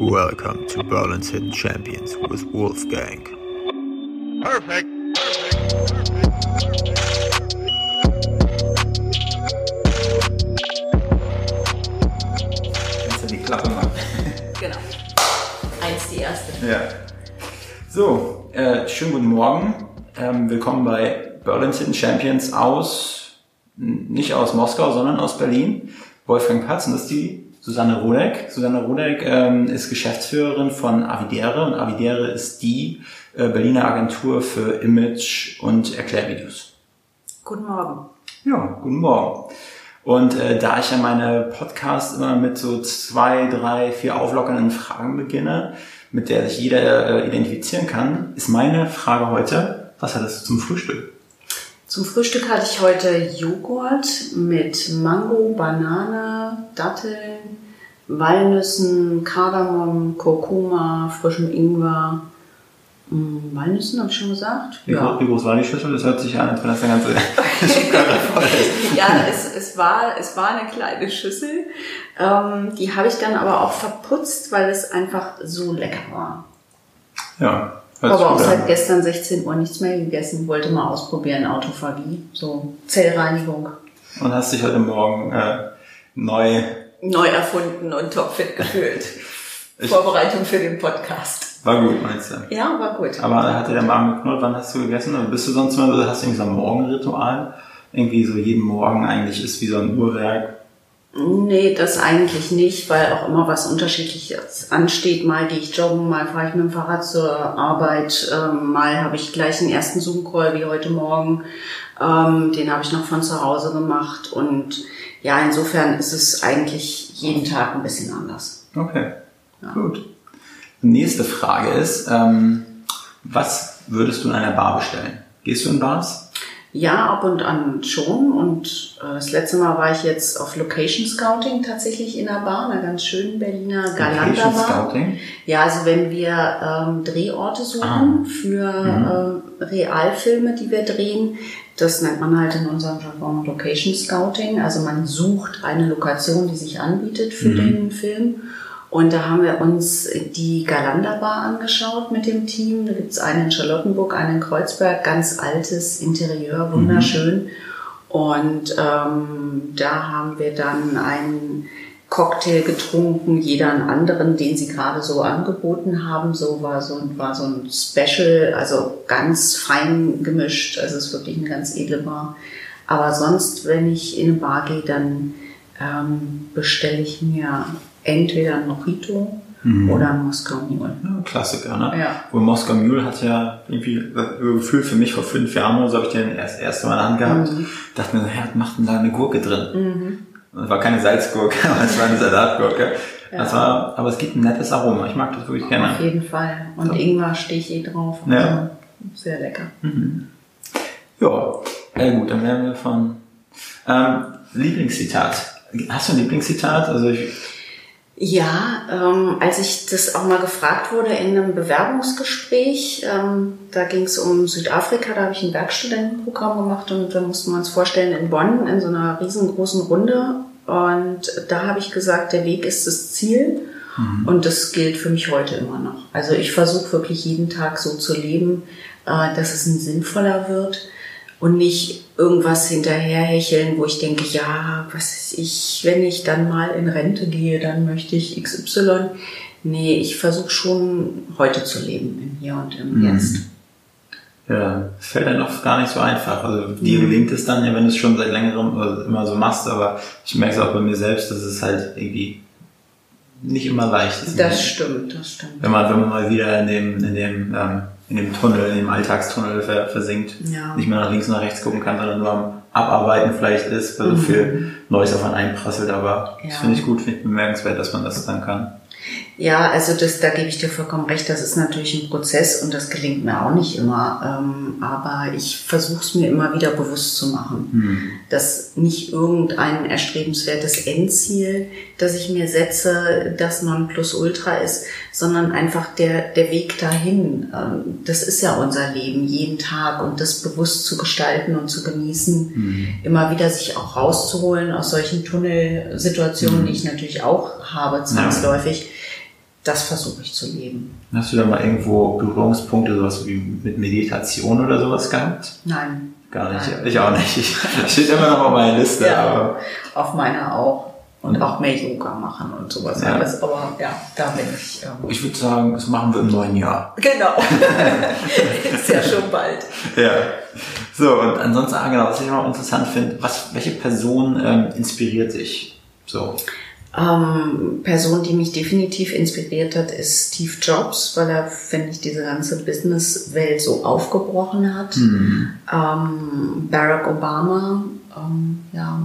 Welcome to Berlin's Hidden Champions with Wolfgang. Perfect. Kannst du die Klappe machen? Genau. Eins die erste. Ja. So, äh, schönen guten Morgen. Ähm, willkommen bei Berlin's Hidden Champions aus, nicht aus Moskau, sondern aus Berlin. Wolfgang Patz und das ist die Susanne Rodek. Susanne Rodek ähm, ist Geschäftsführerin von Avidere und Avidere ist die äh, Berliner Agentur für Image und Erklärvideos. Guten Morgen. Ja, guten Morgen. Und äh, da ich ja meine Podcasts immer mit so zwei, drei, vier auflockernden Fragen beginne, mit der sich jeder äh, identifizieren kann, ist meine Frage heute, was hattest du zum Frühstück? Zum Frühstück hatte ich heute Joghurt mit Mango, Banane, Datteln, Walnüssen, Kardamom, Kurkuma, frischem Ingwer. Hm, Walnüssen habe ich schon gesagt? Wie, groß, wie groß war die Schüssel? Das hört sich an, als wenn das eine ganze Schublade voll ist. Ja, es, es, war, es war eine kleine Schüssel. Ähm, die habe ich dann aber auch verputzt, weil es einfach so lecker war. Ja, Ich hört habe sich auch gut seit an. gestern 16 Uhr nichts mehr gegessen, wollte mal ausprobieren, Autophagie, so Zellreinigung. Und hast dich heute Morgen äh, neu, Neu erfunden und topfit gefühlt. Ich- Vorbereitung für den Podcast. war gut, meinst du? Ja, war gut. Aber hat dir der Magen geknurrt? Wann hast du gegessen? Oder bist du sonst so, hast du irgendwie so ein Morgenritual? Irgendwie so jeden Morgen eigentlich ist wie so ein Uhrwerk. Nee, das eigentlich nicht, weil auch immer was Unterschiedliches ansteht. Mal gehe ich joggen, mal fahre ich mit dem Fahrrad zur Arbeit, ähm, mal habe ich gleich einen ersten Zoom-Call wie heute Morgen. Ähm, den habe ich noch von zu Hause gemacht. Und ja, insofern ist es eigentlich jeden Tag ein bisschen anders. Okay, gut. Die nächste Frage ist, ähm, was würdest du in einer Bar bestellen? Gehst du in Bars? Ja, ab und an schon. Und äh, das letzte Mal war ich jetzt auf Location Scouting tatsächlich in einer Bar, einer ganz schönen Berliner Galanda Location Bar. Scouting? Ja, also wenn wir ähm, Drehorte suchen Ah. für äh, Realfilme, die wir drehen, das nennt man halt in unserem Jargon Location Scouting. Also man sucht eine Lokation, die sich anbietet für den Film. Und da haben wir uns die Galanda Bar angeschaut mit dem Team. Da gibt's eine in Charlottenburg, eine in Kreuzberg, ganz altes Interieur, wunderschön. Und ähm, da haben wir dann einen Cocktail getrunken, jeder einen anderen, den sie gerade so angeboten haben. So war so, war so ein Special, also ganz fein gemischt. Also es ist wirklich eine ganz edle Bar. Aber sonst, wenn ich in eine Bar gehe, dann ähm, bestelle ich mir entweder ein Mojito oder ein Moskau Mule. Ja, Klassiker, ne? Ja. Und Moskau Mule hat ja irgendwie äh, Gefühl für mich vor fünf Jahren oder so habe ich den erst erste Mal in der Hand gehabt. Mhm. Dachte mir, so, ja, macht denn da eine Gurke drin? Und Es war keine Salzgurke, aber es war eine Salatgurke. Das war, aber es gibt ein nettes Aroma. Ich mag das wirklich Auf gerne. jeden Fall. Und Ingwer stehe ich eh drauf. Ja. Also, sehr lecker. Ja, äh, gut, dann werden wir von ähm, Lieblingszitat. Hast du ein Lieblingszitat? Also ich, Ja, ähm, als ich das auch mal gefragt wurde in einem Bewerbungsgespräch, ähm, da ging es um Südafrika, da habe ich ein Werkstudentenprogramm gemacht und da mussten wir uns vorstellen in Bonn in so einer riesengroßen Runde. Und da habe ich gesagt, der Weg ist das Ziel. Und das gilt für mich heute immer noch. Also ich versuche wirklich jeden Tag so zu leben, äh, dass es ein sinnvoller wird und nicht irgendwas hinterherhecheln, wo ich denke, ja, was ist ich, wenn ich dann mal in Rente gehe, dann möchte ich XY. Nee, ich versuche schon heute zu leben, im Hier und im Jetzt. ja, fällt dann oft gar nicht so einfach. Also dir gelingt es dann ja, wenn du es schon seit längerem äh, immer so machst, aber ich merke es auch bei mir selbst, dass es halt irgendwie nicht immer leicht ist. Das stimmt, das stimmt. wenn man, wenn man mal wieder in dem, in dem, ähm, in dem Tunnel, in dem Alltagstunnel ver, versinkt, Ja. nicht mehr nach links und nach rechts gucken kann, sondern nur am Abarbeiten vielleicht ist, weil so viel Neues auf einen einprasselt, aber das Mhm. Ja. finde ich gut, finde ich bemerkenswert, dass man das dann kann. Ja, also das, da gebe ich dir vollkommen recht. Das ist natürlich ein Prozess und das gelingt mir auch nicht immer. Ähm, aber ich versuche es mir immer wieder bewusst zu machen, dass nicht irgendein erstrebenswertes Endziel, das ich mir setze, das Nonplusultra ist, sondern einfach der, der Weg dahin. Ähm, das ist ja unser Leben, jeden Tag und das bewusst zu gestalten und zu genießen, immer wieder sich auch rauszuholen aus solchen Tunnelsituationen, die ich natürlich auch habe, zwangsläufig das versuche ich zu leben. Hast du da mal irgendwo Berührungspunkte, sowas wie mit Meditation oder sowas gehabt? Nein. Gar nicht. Nein. Ich auch nicht. Ich, steht immer noch auf meiner Liste, Ja, aber auf meiner auch. Und auch mehr Yoga machen und sowas Ja. alles. Aber ja, da bin ich. Ähm, ich würde sagen, das machen wir im neuen Jahr. genau. Ist ja schon bald. Ja. So, und ansonsten, ah, genau, was ich noch interessant finde, was, welche Person ähm, inspiriert dich? So. Ähm, Person, die mich definitiv inspiriert hat, ist Steve Jobs, weil er, finde ich, diese ganze Businesswelt so aufgebrochen hat. Mhm. Ähm, Barack Obama, ähm, ja,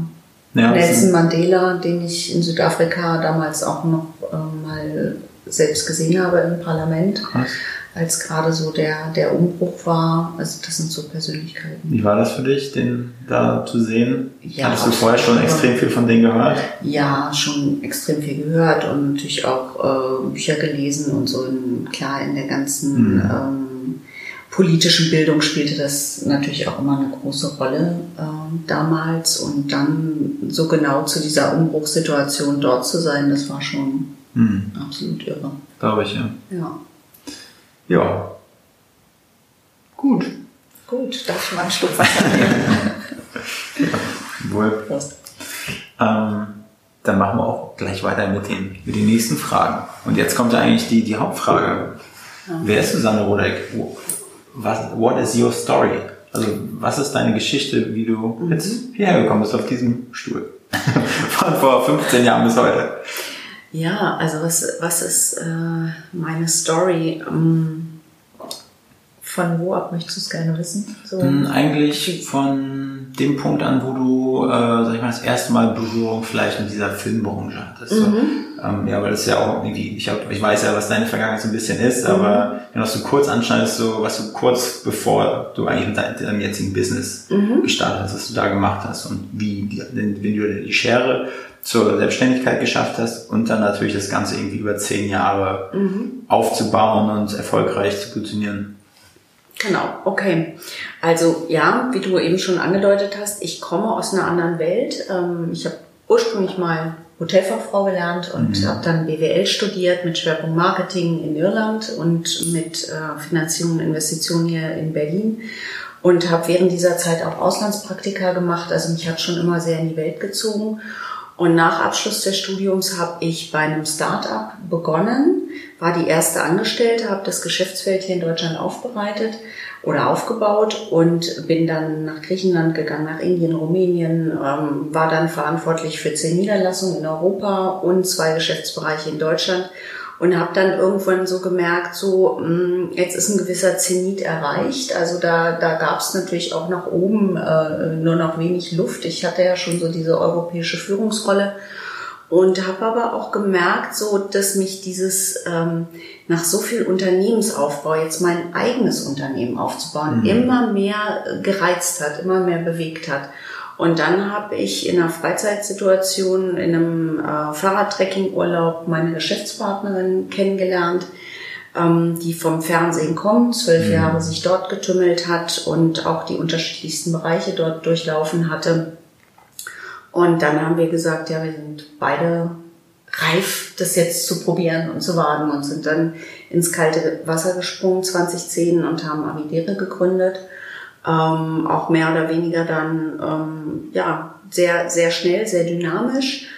Ja, Nelson Mandela, den ich in Südafrika damals auch noch ähm, mal selbst gesehen habe im Parlament, Krass. Als gerade so der, der Umbruch war. Also das sind so Persönlichkeiten. Wie war das für dich, den da zu sehen? Ja, Hattest du vorher schon extrem viel von denen gehört? Ja, schon extrem viel gehört und natürlich auch äh, Bücher gelesen und so. In, klar, in der ganzen Mhm. ähm, politischen Bildung spielte das natürlich auch immer eine große Rolle ähm, damals. Und dann so genau zu dieser Umbruchssituation dort zu sein, das war schon Hm, absolut irre. glaube ich, ja. Ja. Ja. Gut. Gut, darf ich mal einen Schluck Wasser nehmen? Wohl. Prost. Ähm, dann machen wir auch gleich weiter mit den, mit den nächsten Fragen. Und jetzt kommt ja eigentlich die, die Hauptfrage. Wer ist Susanne Rodek? Was, what is your story? Also, was ist deine Geschichte, wie du jetzt hierher gekommen bist auf diesem Stuhl? Von vor 15 Jahren bis heute. Ja, also was, was ist äh, meine Story? Ähm, von wo ab möchtest du es gerne wissen? So, Hm, Eigentlich von dem Punkt an, wo du, äh, sag ich mal, das erste Mal Berührung vielleicht mit dieser Filmbranche hattest. So. Ähm, ja, weil das ja auch irgendwie, ich, hab, ich weiß ja, was deine Vergangenheit so ein bisschen ist, aber wenn du das so kurz anschneidest, so was du kurz bevor du eigentlich mit deinem, jetzigen Business gestartet hast, was du da gemacht hast und wie, die, wenn du die Schere zur Selbstständigkeit geschafft hast und dann natürlich das Ganze irgendwie über zehn Jahre aufzubauen und erfolgreich zu funktionieren. Genau, okay. Also ja, wie du eben schon angedeutet hast, ich komme aus einer anderen Welt. Ähm, ich habe ursprünglich mal Hotelfachfrau gelernt und habe dann BWL studiert mit Schwerpunkt Marketing in Irland und mit äh, Finanzierung und Investitionen hier in Berlin und habe während dieser Zeit auch Auslandspraktika gemacht. Also mich hat schon immer sehr in die Welt gezogen. Und nach Abschluss des Studiums habe ich bei einem Start-up begonnen, war die erste Angestellte, habe das Geschäftsfeld hier in Deutschland aufbereitet oder aufgebaut und bin dann nach Griechenland gegangen, nach Indien, Rumänien, ähm, war dann verantwortlich für zehn Niederlassungen in Europa und zwei Geschäftsbereiche in Deutschland und habe dann irgendwann so gemerkt, so mh, jetzt ist ein gewisser Zenit erreicht. Also da, da gab es natürlich auch nach oben äh, nur noch wenig Luft. Ich hatte ja schon so diese europäische Führungsrolle und habe aber auch gemerkt, so dass mich dieses ähm, nach so viel Unternehmensaufbau jetzt mein eigenes Unternehmen aufzubauen immer mehr äh, gereizt hat, immer mehr bewegt hat. Und dann habe ich in einer Freizeitsituation, in einem äh, Fahrradtrekkingurlaub meine Geschäftspartnerin kennengelernt, ähm, die vom Fernsehen kommt, zwölf Jahre sich dort getümmelt hat und auch die unterschiedlichsten Bereiche dort durchlaufen hatte. Und dann haben wir gesagt, ja, wir sind beide reif, das jetzt zu probieren und zu wagen und sind dann ins kalte Wasser gesprungen 2010 und haben Avidere gegründet. Ähm, auch mehr oder weniger dann ähm, ja sehr sehr schnell, sehr dynamisch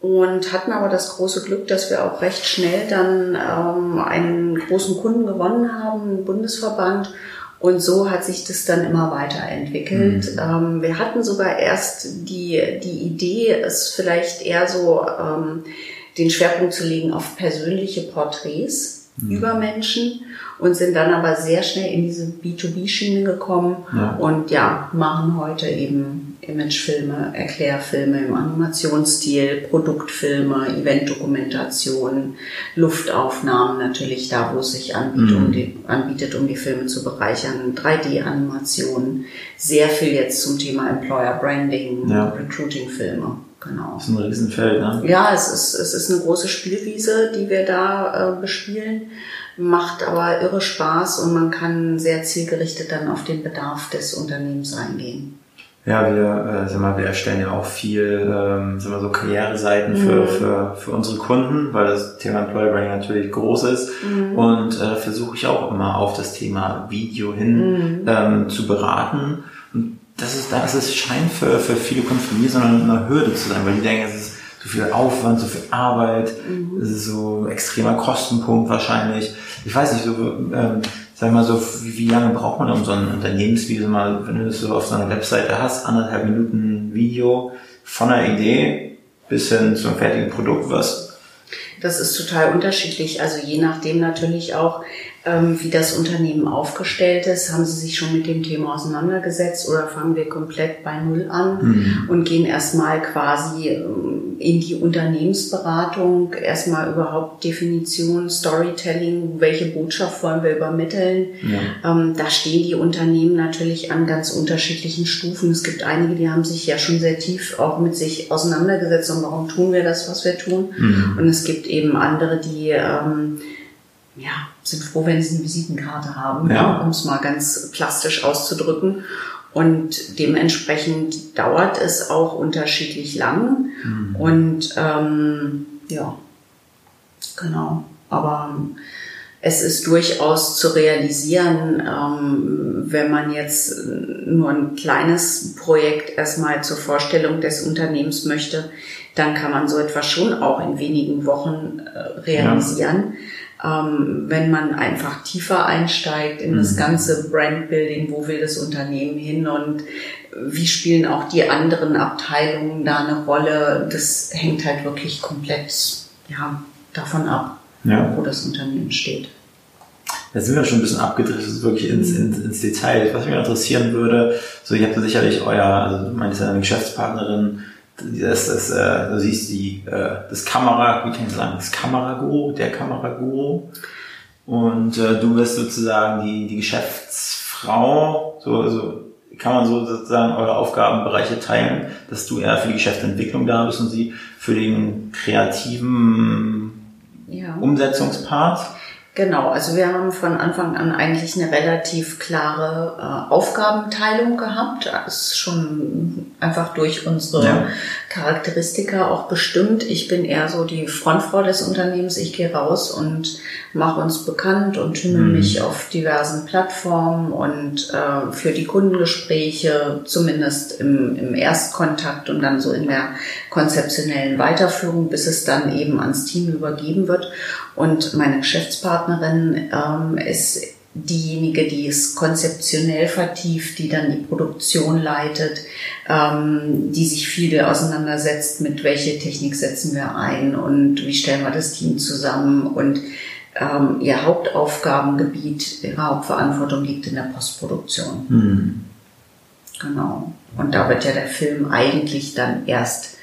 und hatten aber das große Glück, dass wir auch recht schnell dann ähm, einen großen Kunden gewonnen haben, einen Bundesverband. Und so hat sich das dann immer weiterentwickelt. Ähm, wir hatten sogar erst die, die Idee, es vielleicht eher so ähm, den Schwerpunkt zu legen auf persönliche Porträts über Menschen und sind dann aber sehr schnell in diese B2B-Schiene gekommen Ja. und ja, machen heute eben Imagefilme, Erklärfilme im Animationsstil, Produktfilme, Eventdokumentation, Luftaufnahmen natürlich da, wo es sich anbietet, um die, anbietet, um die Filme zu bereichern, 3D-Animationen, sehr viel jetzt zum Thema Employer Branding, Ja. Recruiting-Filme, genau. Das ist ein Riesenfeld, ne? Ja, es ist, es ist eine große Spielwiese, die wir da äh, bespielen, macht aber irre Spaß und man kann sehr zielgerichtet dann auf den Bedarf des Unternehmens eingehen. Ja, wir, äh, sag mal, wir erstellen ja auch viel, ähm, sag mal, so Karriereseiten für, für, für unsere Kunden, weil das Thema Employer Branding natürlich groß ist. Und äh, versuche ich auch immer auf das Thema Video hin ähm, zu beraten. Und das ist, das ist scheint für, für viele Kunden von mir so eine, Hürde zu sein, weil die denken, es ist so viel Aufwand, so viel Arbeit, ist so extremer Kostenpunkt wahrscheinlich. Ich weiß nicht, so, ähm, sag mal so, wie, lange braucht man um so ein Unternehmensvideo mal, wenn du das so auf so einer Webseite hast, anderthalb Minuten Video von einer Idee bis hin zum fertigen Produkt, was Das ist total unterschiedlich. Also je nachdem natürlich auch, ähm, wie das Unternehmen aufgestellt ist, haben Sie sich schon mit dem Thema auseinandergesetzt oder fangen wir komplett bei Null an und gehen erstmal quasi ähm, in die Unternehmensberatung, erstmal überhaupt Definition, Storytelling, welche Botschaft wollen wir übermitteln. Ähm, da stehen die Unternehmen natürlich an ganz unterschiedlichen Stufen. Es gibt einige, die haben sich ja schon sehr tief auch mit sich auseinandergesetzt und warum tun wir das, was wir tun. Und es gibt eben andere, die ähm, ja, sind froh, wenn sie eine Visitenkarte haben, Ja. um es mal ganz plastisch auszudrücken. Und dementsprechend dauert es auch unterschiedlich lang. Und ähm, ja, genau. Aber es ist durchaus zu realisieren, ähm, wenn man jetzt nur ein kleines Projekt erstmal zur Vorstellung des Unternehmens möchte, dann kann man so etwas schon auch in wenigen Wochen äh, realisieren. Ähm, wenn man einfach tiefer einsteigt in das ganze Brandbuilding, wo will das Unternehmen hin und wie spielen auch die anderen Abteilungen da eine Rolle, das hängt halt wirklich komplett ja, davon ab, Ja. wo das Unternehmen steht. Da sind wir schon ein bisschen abgedriftet, wirklich ins, ins, ins Detail. Was mich interessieren würde, so ihr habt ja sicherlich euer, also du meinst ja deine Geschäftspartnerin, das, das, äh, du siehst die, äh, das Kamera, wie kann ich sagen, das Kameraguru, der Kameraguru. Und äh, du bist sozusagen die, die Geschäftsfrau, so, also kann man so sozusagen eure Aufgabenbereiche teilen, dass du eher für die Geschäftsentwicklung da bist und sie für den kreativen Ja. Umsetzungspart. Genau, also wir haben von Anfang an eigentlich eine relativ klare äh, Aufgabenteilung gehabt. Das ist schon einfach durch unsere Ja. Charakteristika auch bestimmt. Ich bin eher so die Frontfrau des Unternehmens. Ich gehe raus und mache uns bekannt und tümmel mich auf diversen Plattformen und äh, für die Kundengespräche, zumindest im, im Erstkontakt und dann so in der konzeptionellen Weiterführung, bis es dann eben ans Team übergeben wird. Und meine Geschäftspartnerin ähm, ist diejenige, die es konzeptionell vertieft, die dann die Produktion leitet, ähm, die sich viel auseinandersetzt mit welche Technik setzen wir ein und wie stellen wir das Team zusammen und ähm, ihr Hauptaufgabengebiet, ihre Hauptverantwortung liegt in der Postproduktion. Genau. Und da wird ja der Film eigentlich dann erst,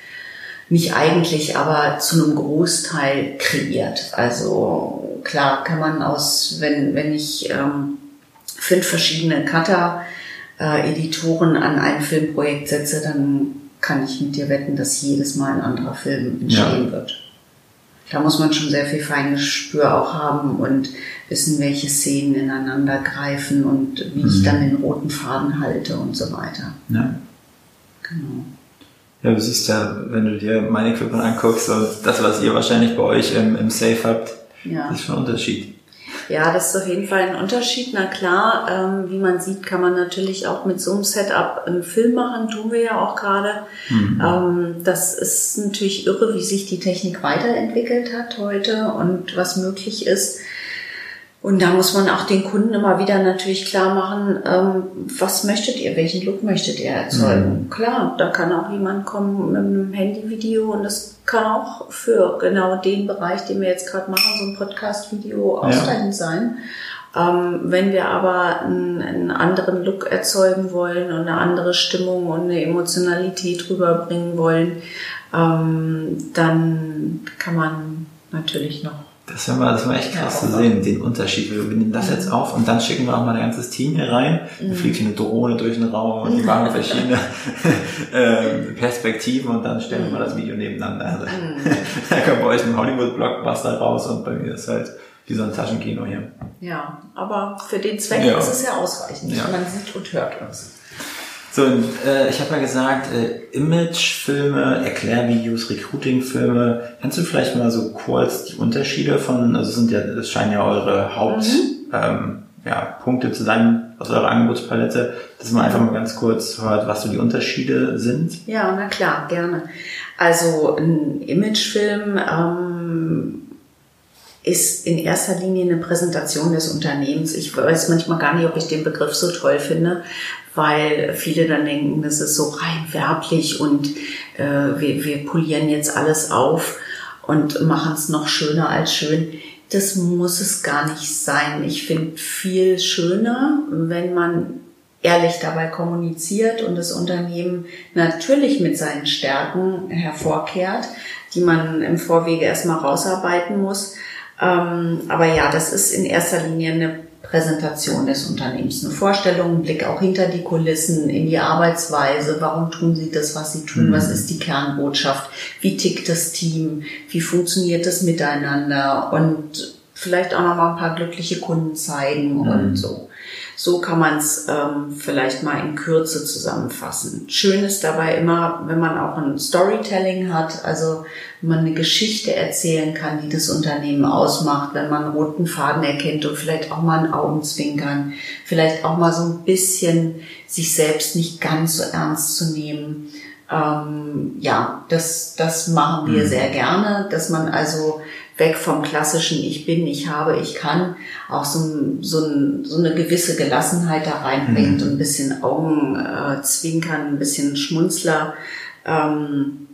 nicht eigentlich, aber zu einem Großteil kreiert. Also klar kann man aus, wenn, wenn ich ähm, fünf verschiedene Cutter, äh, an ein Filmprojekt setze, dann kann ich mit dir wetten, dass jedes Mal ein anderer Film entstehen Ja. wird. Da muss man schon sehr viel Feingespür auch haben und wissen, welche Szenen ineinander greifen und wie ich dann den roten Faden halte und so weiter. Ja. Genau. Ja, du siehst ja, wenn du dir mein Equipment anguckst und das, was ihr wahrscheinlich bei euch im, im Safe habt, Ja. ist schon ein Unterschied. Ja, das ist auf jeden Fall ein Unterschied. Na klar, ähm, wie man sieht, kann man natürlich auch mit so einem Setup einen Film machen, tun wir ja auch gerade. Ähm, das ist natürlich irre, wie sich die Technik weiterentwickelt hat heute und was möglich ist. Und da muss man auch den Kunden immer wieder natürlich klar machen, ähm, was möchtet ihr, welchen Look möchtet ihr erzeugen. Klar, da kann auch jemand kommen mit einem Handyvideo und das kann auch für genau den Bereich, den wir jetzt gerade machen, so ein Podcast-Video ausreichend sein. Ähm, wenn wir aber einen, einen anderen Look erzeugen wollen und eine andere Stimmung und eine Emotionalität rüberbringen wollen, ähm, dann kann man natürlich noch Das war, mal, das war echt krass Ja, zu sehen, den Unterschied. Wir nehmen das jetzt auf und dann schicken wir auch mal ein ganzes Team hier rein. Dann fliegt hier eine Drohne durch den Raum und die machen verschiedene ähm, Perspektiven und dann stellen wir mal das Video nebeneinander. Also, da kommt bei euch ein Hollywood-Blockbuster raus und bei mir ist halt wie so ein Taschenkino hier. Ja, aber für den Zweck Ja. ist es ja ausreichend. Ja. Man sieht und hört uns. So, äh, ich habe ja gesagt, äh, Imagefilme, Erklärvideos, Recruiting-Filme. Kannst du vielleicht mal so kurz die Unterschiede von, also sind ja, das scheinen ja eure Haupt, mhm. ähm, ja, Punkte zu sein aus eurer Angebotspalette, dass man einfach mal ganz kurz hört, was so die Unterschiede sind? Ja, na klar, gerne. Also ein Imagefilm ähm, ist in erster Linie eine Präsentation des Unternehmens. Ich weiß manchmal gar nicht, ob ich den Begriff so toll finde, weil viele dann denken, das ist so rein werblich und äh, wir, wir polieren jetzt alles auf und machen es noch schöner als schön. Das muss es gar nicht sein. Ich finde viel schöner, wenn man ehrlich dabei kommuniziert und das Unternehmen natürlich mit seinen Stärken hervorkehrt, die man im Vorwege erstmal rausarbeiten muss. Ähm, aber ja, das ist in erster Linie eine Präsentation des Unternehmens, eine Vorstellung, ein Blick auch hinter die Kulissen, in die Arbeitsweise, warum tun sie das, was sie tun, mhm. was ist die Kernbotschaft, wie tickt das Team, wie funktioniert das miteinander und vielleicht auch noch mal ein paar glückliche Kunden zeigen mhm. und so. So kann man es ähm, vielleicht mal in Kürze zusammenfassen. Schön ist dabei immer, wenn man auch ein Storytelling hat, also wenn man eine Geschichte erzählen kann, die das Unternehmen ausmacht, wenn man einen roten Faden erkennt und vielleicht auch mal ein Augenzwinkern, vielleicht auch mal so ein bisschen sich selbst nicht ganz so ernst zu nehmen. Ähm, ja, das, das machen wir mhm. sehr gerne, dass man also weg vom klassischen Ich bin, ich habe, ich kann, auch so, so, so eine gewisse Gelassenheit da reinbringt mhm. und ein bisschen Augenzwinkern, äh, ein bisschen Schmunzler. Ähm,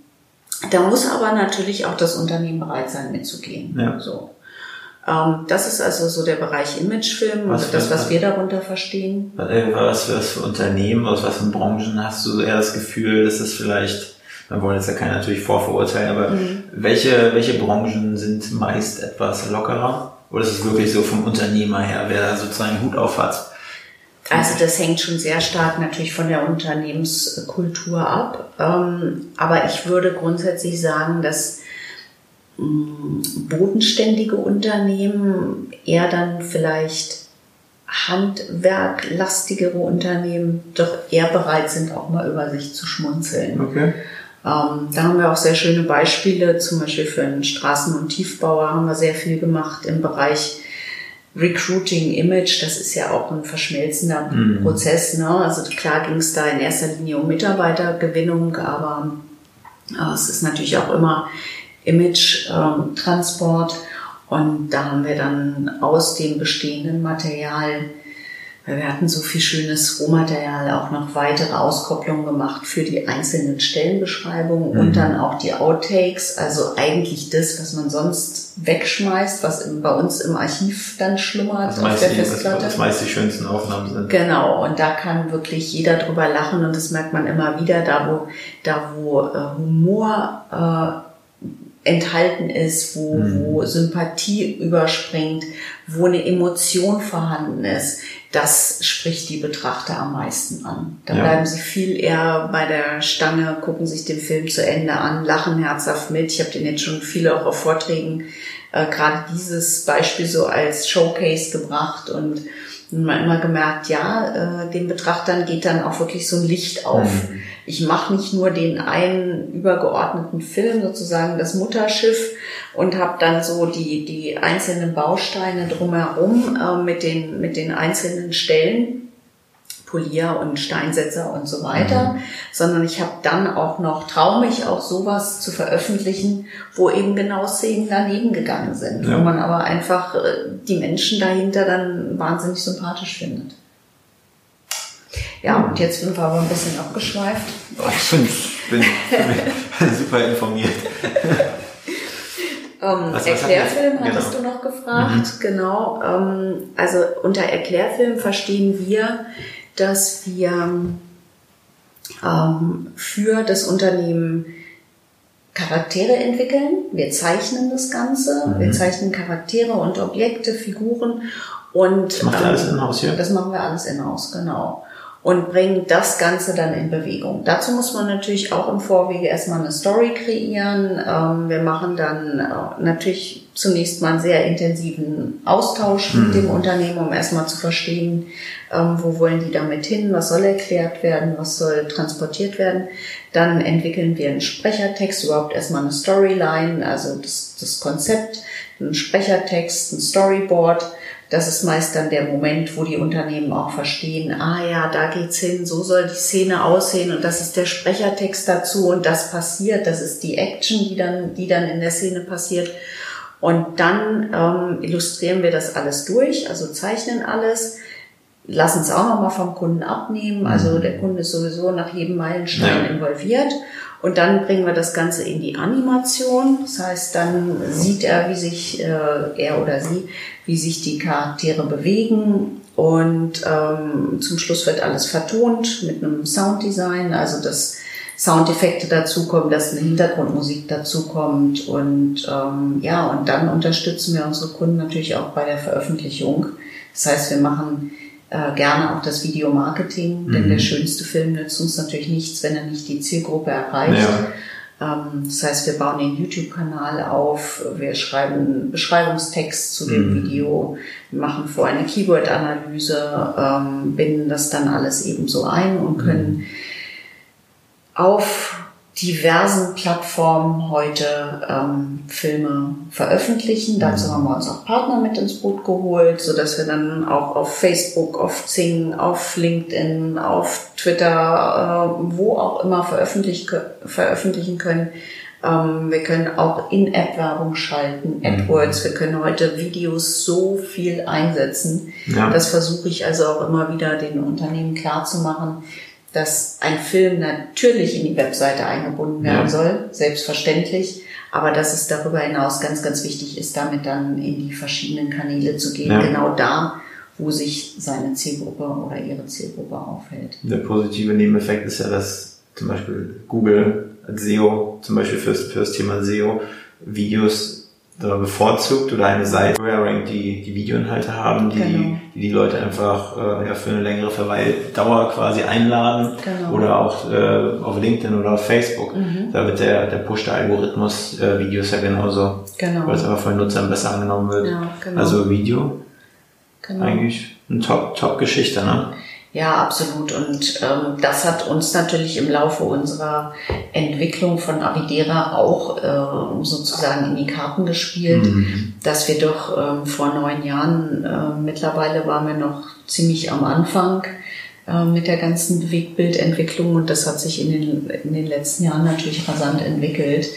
da muss aber natürlich auch das Unternehmen bereit sein, mitzugehen. Ja. So. Ähm, das ist also so der Bereich Imagefilm, was das, was wir darunter verstehen. Was für, was für Unternehmen, aus was für Branchen hast du eher das Gefühl, dass es vielleicht wir wollen jetzt ja keiner natürlich vorverurteilen, aber mhm. welche, welche Branchen sind meist etwas lockerer? Oder ist es wirklich so vom Unternehmer her, wer sozusagen Hut auf hat? Also das hängt schon sehr stark natürlich von der Unternehmenskultur ab. Ähm, aber ich würde grundsätzlich sagen, dass mm, bodenständige Unternehmen eher dann vielleicht handwerklastigere Unternehmen doch eher bereit sind, auch mal über sich zu schmunzeln. Okay. Ähm, da haben wir auch sehr schöne Beispiele, zum Beispiel für einen Straßen- und Tiefbauer haben wir sehr viel gemacht im Bereich Recruiting Image, das ist ja auch ein verschmelzender mhm. Prozess. Ne? Also klar ging es da in erster Linie um Mitarbeitergewinnung, aber äh, es ist natürlich auch immer Image-Transport. Ähm, und da haben wir dann aus dem bestehenden Material wir hatten so viel schönes Rohmaterial, auch noch weitere Auskopplungen gemacht für die einzelnen Stellenbeschreibungen mhm. und dann auch die Outtakes, also eigentlich das, was man sonst wegschmeißt, was bei uns im Archiv dann schlummert auf der Festplatte. Das meist die schönsten Aufnahmen sind. Genau, und da kann wirklich jeder drüber lachen und das merkt man immer wieder, da wo, da wo äh, Humor äh, enthalten ist, wo, mhm. wo Sympathie überspringt, wo eine Emotion vorhanden ist, das spricht die Betrachter am meisten an. Da ja. bleiben sie viel eher bei der Stange, gucken sich den Film zu Ende an, lachen herzhaft mit. Ich habe den jetzt schon viele auch auf Vorträgen äh, gerade dieses Beispiel so als Showcase gebracht und man immer gemerkt, ja, äh, den Betrachtern geht dann auch wirklich so ein Licht auf. Mhm. Ich mache nicht nur den einen übergeordneten Film, sozusagen das Mutterschiff, und habe dann so die, die einzelnen Bausteine drumherum äh, mit, den, mit den einzelnen Stellen Polier und Steinsetzer und so weiter, mhm. sondern ich habe dann auch noch, traue mich auch sowas zu veröffentlichen, wo eben genau Szenen daneben gegangen sind, ja. wo man aber einfach äh, die Menschen dahinter dann wahnsinnig sympathisch findet. Ja, und jetzt sind wir aber ein bisschen abgeschweift. Ich bin, bin, bin super informiert. Ähm, was Erklärfilm hat hattest genau. du noch gefragt, mhm. genau. Ähm, also unter Erklärfilm verstehen wir, dass wir ähm, für das Unternehmen Charaktere entwickeln. Wir zeichnen das Ganze. Mhm. Wir zeichnen Charaktere und Objekte, Figuren und das macht ihr alles in-house hier? Das machen wir alles in-house, genau. Und bringen das Ganze dann in Bewegung. Dazu muss man natürlich auch im Vorwege erstmal eine Story kreieren. Ähm, wir machen dann äh, natürlich zunächst mal einen sehr intensiven Austausch mit dem Unternehmen, um erstmal zu verstehen, ähm, wo wollen die damit hin, was soll erklärt werden, was soll transportiert werden. Dann entwickeln wir einen Sprechertext, überhaupt erstmal eine Storyline, also das, das Konzept, einen Sprechertext, ein Storyboard das ist meist dann der Moment, wo die Unternehmen auch verstehen, ah ja, da geht's hin, so soll die Szene aussehen und das ist der Sprechertext dazu und das passiert, das ist die Action, die dann, die dann in der Szene passiert. Und dann ähm, illustrieren wir das alles durch, also zeichnen alles, lassen es auch nochmal vom Kunden abnehmen. Also der Kunde ist sowieso nach jedem Meilenstein Ja. involviert. Und dann bringen wir das Ganze in die Animation. Das heißt, dann sieht er, wie sich äh, er oder sie, wie sich die Charaktere bewegen. Und ähm, zum Schluss wird alles vertont mit einem Sounddesign, also dass Soundeffekte dazukommen, dass eine Hintergrundmusik dazukommt. Und ähm, ja, und dann unterstützen wir unsere Kunden natürlich auch bei der Veröffentlichung. Das heißt, wir machen äh, gerne auch das Videomarketing, denn der schönste Film nützt uns natürlich nichts, wenn er nicht die Zielgruppe erreicht. Ähm, das heißt, wir bauen den YouTube-Kanal auf, wir schreiben einen Beschreibungstext zu dem Video, wir machen vorher eine Keyword-Analyse, ähm, binden das dann alles eben so ein und können auf diversen Plattformen heute ähm, Filme veröffentlichen. Dazu haben wir uns auch Partner mit ins Boot geholt, so dass wir dann auch auf Facebook, auf Zing, auf LinkedIn, auf Twitter, äh, wo auch immer veröffentlich, veröffentlichen können. Ähm, wir können auch In-App-Werbung schalten, AdWords. Wir können heute Videos so viel einsetzen. Ja. Das versuche ich also auch immer wieder den Unternehmen klarzumachen, dass ein Film natürlich in die Webseite eingebunden werden Ja. soll, selbstverständlich, aber dass es darüber hinaus ganz, ganz wichtig ist, damit dann in die verschiedenen Kanäle zu gehen, Ja. genau da, wo sich seine Zielgruppe oder ihre Zielgruppe aufhält. Der positive Nebeneffekt ist ja, dass zum Beispiel Google SEO, zum Beispiel fürs, fürs Thema SEO, Videos bevorzugt oder eine Seite die die Videoinhalte haben, die Genau. die, die Leute einfach äh, ja, für eine längere Verweildauer quasi einladen Genau. Mhm. oder auch äh, auf LinkedIn oder auf Facebook. Da wird der, der Push der Algorithmus äh, Videos ja genauso, Genau. weil es einfach von den Nutzern besser angenommen wird. Ja, genau. Also Video Genau. eigentlich eine Top, Top ne? Ja, absolut. Und ähm, das hat uns natürlich im Laufe unserer Entwicklung von Avidera auch äh, sozusagen in die Karten gespielt, dass wir doch ähm, vor neun Jahren, äh, mittlerweile waren wir noch ziemlich am Anfang äh, mit der ganzen Bewegtbildentwicklung und das hat sich in den, in den letzten Jahren natürlich rasant entwickelt,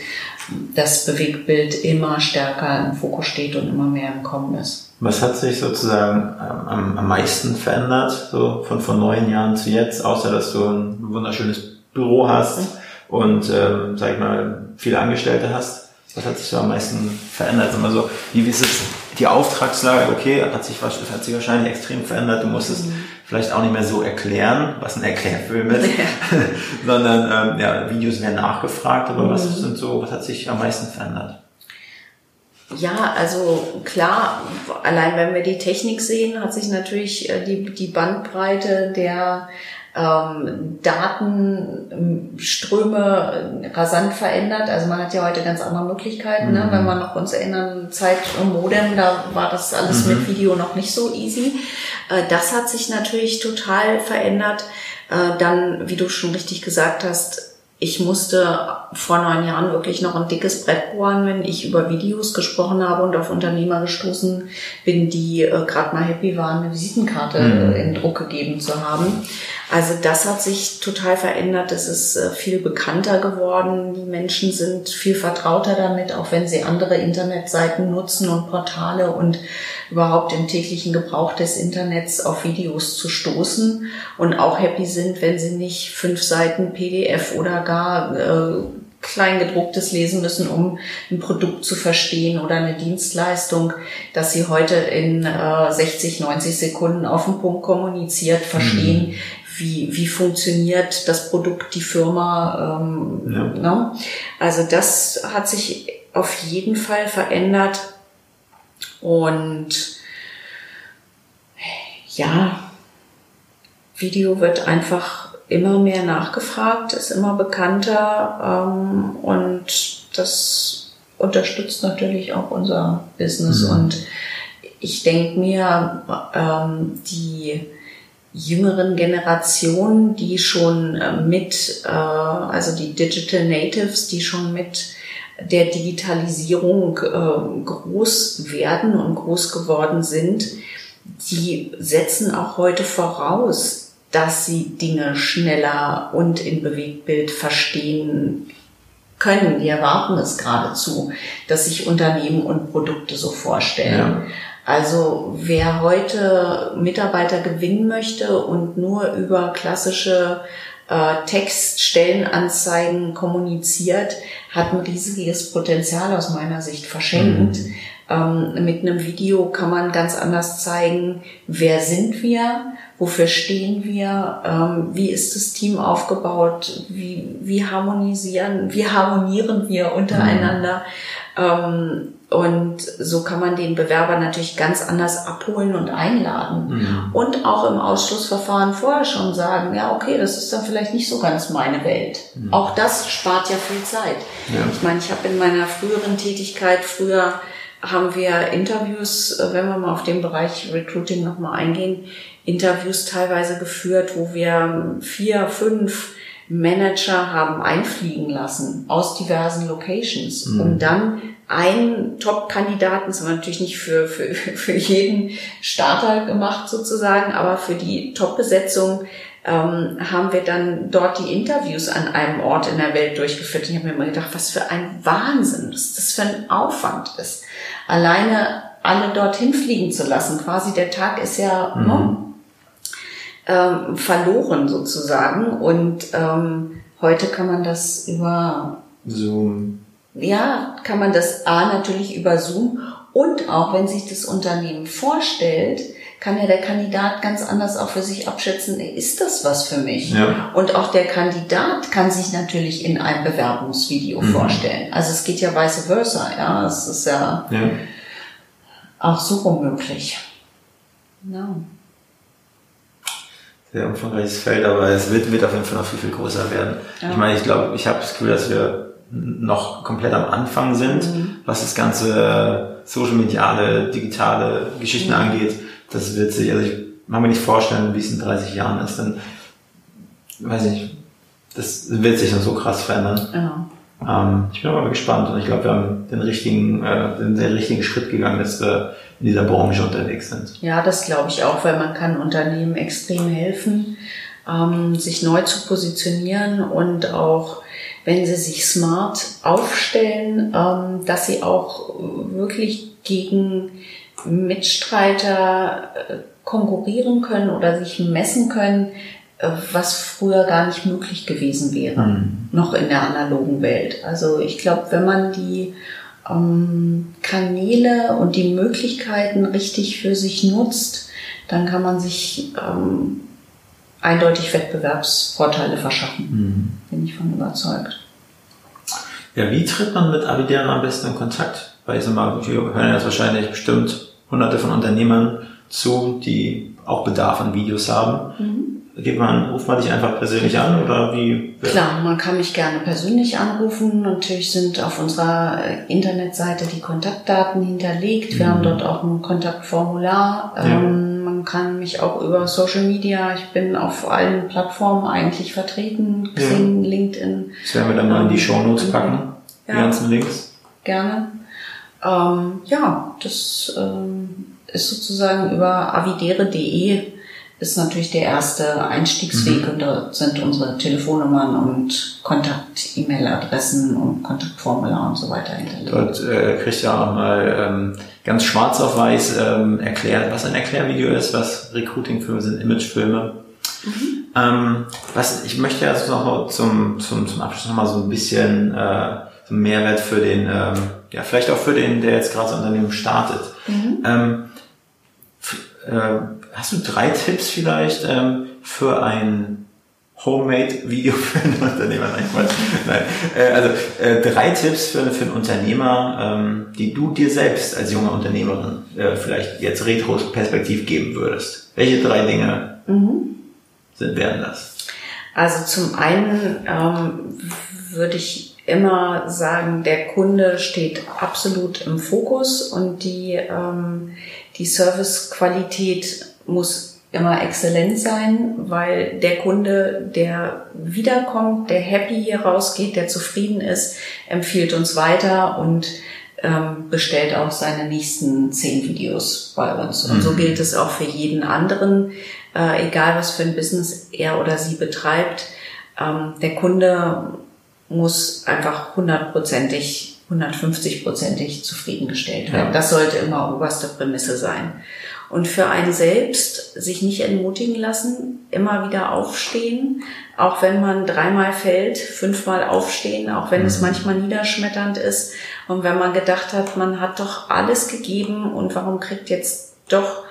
dass Bewegtbild immer stärker im Fokus steht und immer mehr im Kommen ist. Was hat sich sozusagen ähm, am, am meisten verändert, so von vor neun Jahren zu jetzt, außer dass du ein wunderschönes Büro hast und, ähm, sag ich mal, viele Angestellte hast? Was hat sich so am meisten verändert? Mal so, wie ist es, die Auftragslage, okay, hat sich, hat sich wahrscheinlich extrem verändert. Du musst es vielleicht auch nicht mehr so erklären, was ein Erklärfilm ist, sondern, ähm, ja, Videos werden nachgefragt, aber was sind so, was hat sich am meisten verändert? Ja, also klar, allein wenn wir die Technik sehen, hat sich natürlich äh, die, die Bandbreite der ähm, Datenströme rasant verändert. Also man hat ja heute ganz andere Möglichkeiten. Ne? Wenn wir noch uns erinnern, Zeit im Modem, da war das alles mit Video noch nicht so easy. Äh, das hat sich natürlich total verändert. Äh, dann, wie du schon richtig gesagt hast, ich musste vor neun Jahren wirklich noch ein dickes Brett bohren, wenn ich über Videos gesprochen habe und auf Unternehmer gestoßen bin, die äh, gerade mal happy waren, eine Visitenkarte äh, in Druck gegeben zu haben. Also das hat sich total verändert. Es ist äh, viel bekannter geworden. Die Menschen sind viel vertrauter damit, auch wenn sie andere Internetseiten nutzen und Portale und überhaupt im täglichen Gebrauch des Internets auf Videos zu stoßen und auch happy sind, wenn sie nicht fünf Seiten PDF oder gar äh, Kleingedrucktes lesen müssen, um ein Produkt zu verstehen oder eine Dienstleistung, dass sie heute in äh, 60, 90 Sekunden auf den Punkt kommuniziert, verstehen, wie, wie funktioniert das Produkt, die Firma. Ähm, Ja. ne? Also das hat sich auf jeden Fall verändert. Und ja, Video wird einfach immer mehr nachgefragt, ist immer bekannter ähm, und das unterstützt natürlich auch unser Business. Mhm. Und ich denke mir, ähm, die jüngeren Generationen, die schon äh, mit, äh, also die Digital Natives, die schon mit der Digitalisierung äh, groß werden und groß geworden sind, die setzen auch heute voraus, dass sie Dinge schneller und in Bewegtbild verstehen können. Die erwarten es geradezu, dass sich Unternehmen und Produkte so vorstellen. Ja. Also wer heute Mitarbeiter gewinnen möchte und nur über klassische äh, Textstellenanzeigen kommuniziert, hat ein riesiges Potenzial aus meiner Sicht verschenkt. Mhm. Ähm, mit einem Video kann man ganz anders zeigen, wer sind wir, wofür stehen wir, ähm, wie ist das Team aufgebaut, wie, wie harmonisieren, wie harmonieren wir untereinander. Mhm. Und so kann man den Bewerber natürlich ganz anders abholen und einladen. Mhm. Und auch im Ausschlussverfahren vorher schon sagen, ja, okay, das ist dann vielleicht nicht so ganz meine Welt. Mhm. Auch das spart ja viel Zeit. Ja. Ich meine, ich habe in meiner früheren Tätigkeit, früher haben wir Interviews, äh, wenn wir mal auf den Bereich Recruiting nochmal eingehen, Interviews teilweise geführt, wo wir vier, fünf Manager haben einfliegen lassen aus diversen Locations, mhm. um dann einen Top-Kandidaten, das haben wir natürlich nicht für, für, für jeden Starter gemacht sozusagen, aber für die Top-Besetzung ähm, haben wir dann dort die Interviews an einem Ort in der Welt durchgeführt. Ich habe mir immer gedacht, was für ein Wahnsinn, was das für ein Aufwand ist. Alleine alle dorthin fliegen zu lassen, quasi der Tag ist ja mhm. ne, ähm, verloren sozusagen. Und ähm, heute kann man das über Zoom. Ja, kann man das A natürlich über Zoom. Und auch wenn sich das Unternehmen vorstellt, kann ja der Kandidat ganz anders auch für sich abschätzen, ist das was für mich? Ja. Und auch der Kandidat kann sich natürlich in einem Bewerbungsvideo mhm. vorstellen. Also es geht ja vice versa, ja, es ist ja, ja. auch so unmöglich. No. Sehr umfangreiches Feld, aber es wird, wird auf jeden Fall noch viel, viel größer werden. Ja. Ich meine, ich glaube, ich habe das Gefühl, dass wir noch komplett am Anfang sind, mhm. was das ganze social mediale, digitale Geschichten mhm. angeht. Das wird sich, also ich mag mir nicht vorstellen, wie es in 30 Jahren ist, dann weiß ich, das wird sich dann so krass verändern. Ja. Ähm, ich bin aber mal gespannt und ich glaube, wir haben den richtigen, äh, den, den richtigen Schritt gegangen, dass wir in dieser Branche unterwegs sind. Ja, das glaube ich auch, weil man kann Unternehmen extrem helfen, ähm, sich neu zu positionieren und auch wenn sie sich smart aufstellen, ähm, dass sie auch wirklich gegen Mitstreiter äh, konkurrieren können oder sich messen können, äh, was früher gar nicht möglich gewesen wäre, mhm. noch in der analogen Welt. Also ich glaube, wenn man die ähm, Kanäle und die Möglichkeiten richtig für sich nutzt, dann kann man sich ähm, eindeutig Wettbewerbsvorteile verschaffen. Mhm. Bin ich von überzeugt. Ja, wie tritt man mit Avidera am besten in Kontakt? Weil ich sag mal, wir hören jetzt wahrscheinlich bestimmt hunderte von Unternehmern zu, die auch Bedarf an Videos haben. Mhm. Geht man, ruft man dich einfach persönlich an oder wie? Klar, man kann mich gerne persönlich anrufen. Natürlich sind auf unserer äh, Internetseite die Kontaktdaten hinterlegt. Wir mhm. haben dort auch ein Kontaktformular. Ja. Ähm, man kann mich auch über Social Media, ich bin auf allen Plattformen eigentlich vertreten, Xing, ja. LinkedIn. Das werden wir dann mal in die Show Notes packen, ja. die ganzen Links. Gerne. Ähm, ja, das ähm, ist sozusagen über avidere.de ist natürlich der erste Einstiegsweg mhm. und da sind unsere Telefonnummern und Kontakt-E-Mail-Adressen und Kontaktformular und so weiter hinterlegt. Dort äh, kriegt ihr auch mal ähm, ganz schwarz auf weiß ähm, erklärt, was ein Erklärvideo ist, was Recruiting-Filme sind, Imagefilme. Mhm. Ähm, was ich möchte also noch zum, zum, zum Abschluss noch mal so ein bisschen äh, Mehrwert für den, ähm, ja vielleicht auch für den, der jetzt gerade das Unternehmen startet. Mhm. Ähm, äh, hast du drei Tipps vielleicht ähm, für ein Homemade-Video für einen Unternehmer? Nein, Quatsch. Nein. Äh, also äh, drei Tipps für, für einen Unternehmer, ähm, die du dir selbst als junge Unternehmerin äh, vielleicht jetzt retrospektiv geben würdest. Welche drei Dinge? Mhm. sind, wären das? Also zum einen ähm, würde ich immer sagen, der Kunde steht absolut im Fokus und die, ähm, die Servicequalität muss immer exzellent sein, weil der Kunde, der wiederkommt, der happy hier rausgeht, der zufrieden ist, empfiehlt uns weiter und ähm, bestellt auch seine nächsten zehn Videos bei uns. Und so gilt es auch für jeden anderen, äh, egal was für ein Business er oder sie betreibt. Ähm, der Kunde muss einfach hundertprozentig, 150-prozentig zufriedengestellt werden. Ja. Das sollte immer oberste Prämisse sein. Und für einen selbst sich nicht entmutigen lassen, immer wieder aufstehen, auch wenn man dreimal fällt, fünfmal aufstehen, auch wenn es manchmal niederschmetternd ist und wenn man gedacht hat, man hat doch alles gegeben und warum kriegt jetzt doch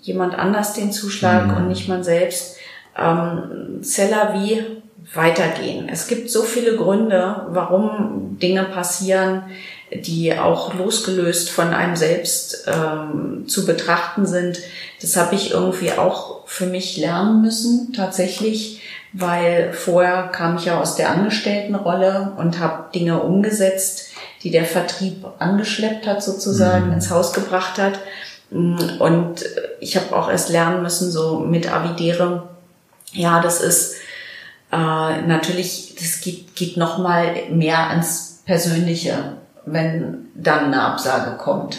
jemand anders den Zuschlag und nicht man selbst. Ähm, Seller wie weitergehen. Es gibt so viele Gründe, warum Dinge passieren, die auch losgelöst von einem selbst ähm, zu betrachten sind. Das habe ich irgendwie auch für mich lernen müssen, tatsächlich, weil vorher kam ich ja aus der Angestelltenrolle und habe Dinge umgesetzt, die der Vertrieb angeschleppt hat, sozusagen ins Haus gebracht hat. Und ich habe auch erst lernen müssen, so mit Avidere, ja, das ist äh, natürlich, das geht, geht noch mal mehr ans Persönliche, wenn dann eine Absage kommt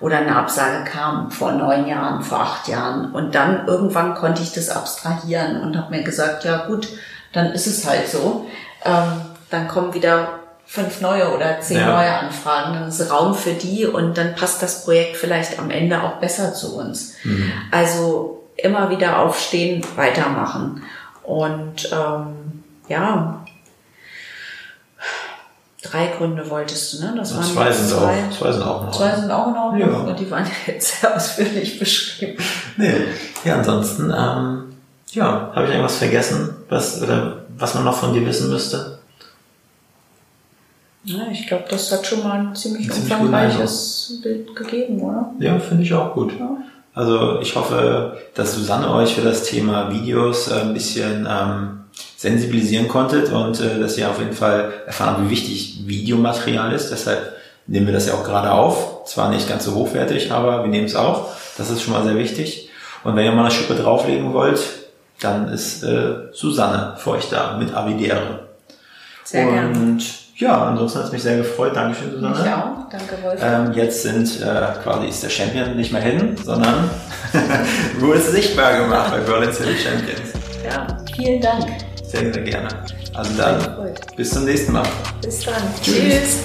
oder eine Absage kam vor neun Jahren, vor acht Jahren. Und dann irgendwann konnte ich das abstrahieren und habe mir gesagt, ja gut, dann ist es halt so. Ähm, dann kommen wieder fünf neue oder zehn Ja. neue Anfragen. Dann ist Raum für die und dann passt das Projekt vielleicht am Ende auch besser zu uns. Also immer wieder aufstehen, weitermachen. Und ähm, ja, drei Gründe wolltest du, ne? Das waren zwei sind zwei. auch- zwei sind auch noch. Zwei sind auch Ordnung. Ja. Und die waren jetzt sehr ausführlich beschrieben. Nee. Ja, ansonsten, ähm, ja, habe ich irgendwas vergessen, was, oder was man noch von dir wissen müsste? Ja, ich glaube, das hat schon mal ein ziemlich guten umfangreiches Bild gegeben, oder? Ja, finde ich auch gut. Ja. Also ich hoffe, dass Susanne euch für das Thema Videos äh, ein bisschen ähm, sensibilisieren konntet und äh, dass ihr auf jeden Fall erfahren habt, wie wichtig Videomaterial ist. Deshalb nehmen wir das ja auch gerade auf. Zwar nicht ganz so hochwertig, aber wir nehmen es auf. Das ist schon mal sehr wichtig. Und wenn ihr mal eine Schippe drauflegen wollt, dann ist äh, Susanne für euch da mit Avidere. Sehr und gerne. Ja, ansonsten hat es mich sehr gefreut. Dankeschön, Susanne. Ich auch. Danke, Wolf. Ähm, jetzt sind äh, quasi ist der Champion nicht mehr hin, sondern wurde sichtbar gemacht bei Berlin City Champions. ja, vielen Dank. Sehr, sehr gerne. Also dann bis zum nächsten Mal. Bis dann. Tschüss.